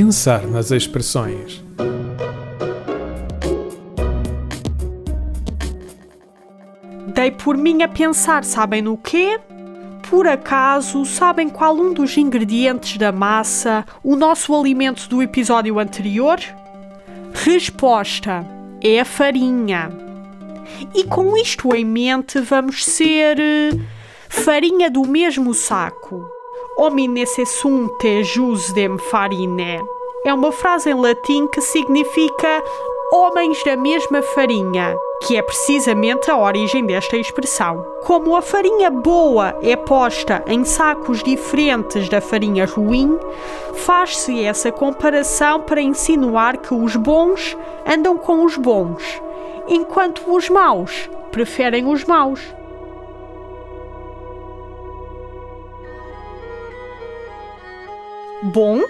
Pensar nas expressões. Dei por mim a pensar, sabem no quê? Por acaso, sabem qual um dos ingredientes da massa, o nosso alimento do episódio anterior? Resposta: é a farinha. E com isto em mente, vamos ser eh, farinha do mesmo saco. Homine se sunte jus dem farine. É uma frase em latim que significa homens da mesma farinha, que é precisamente a origem desta expressão. Como a farinha boa é posta em sacos diferentes da farinha ruim, faz-se essa comparação para insinuar que os bons andam com os bons, enquanto os maus preferem os maus. Bom,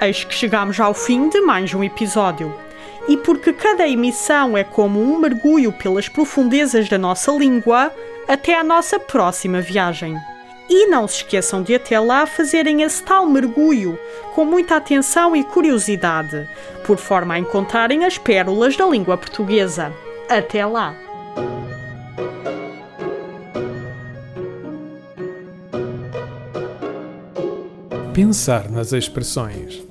eis que chegamos ao fim de mais um episódio. E porque cada emissão é como um mergulho pelas profundezas da nossa língua, até à nossa próxima viagem. E não se esqueçam de até lá fazerem esse tal mergulho com muita atenção e curiosidade, por forma a encontrarem as pérolas da língua portuguesa. Até lá! Pensar nas expressões.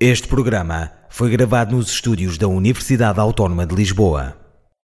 Este programa foi gravado nos estúdios da Universidade Autónoma de Lisboa.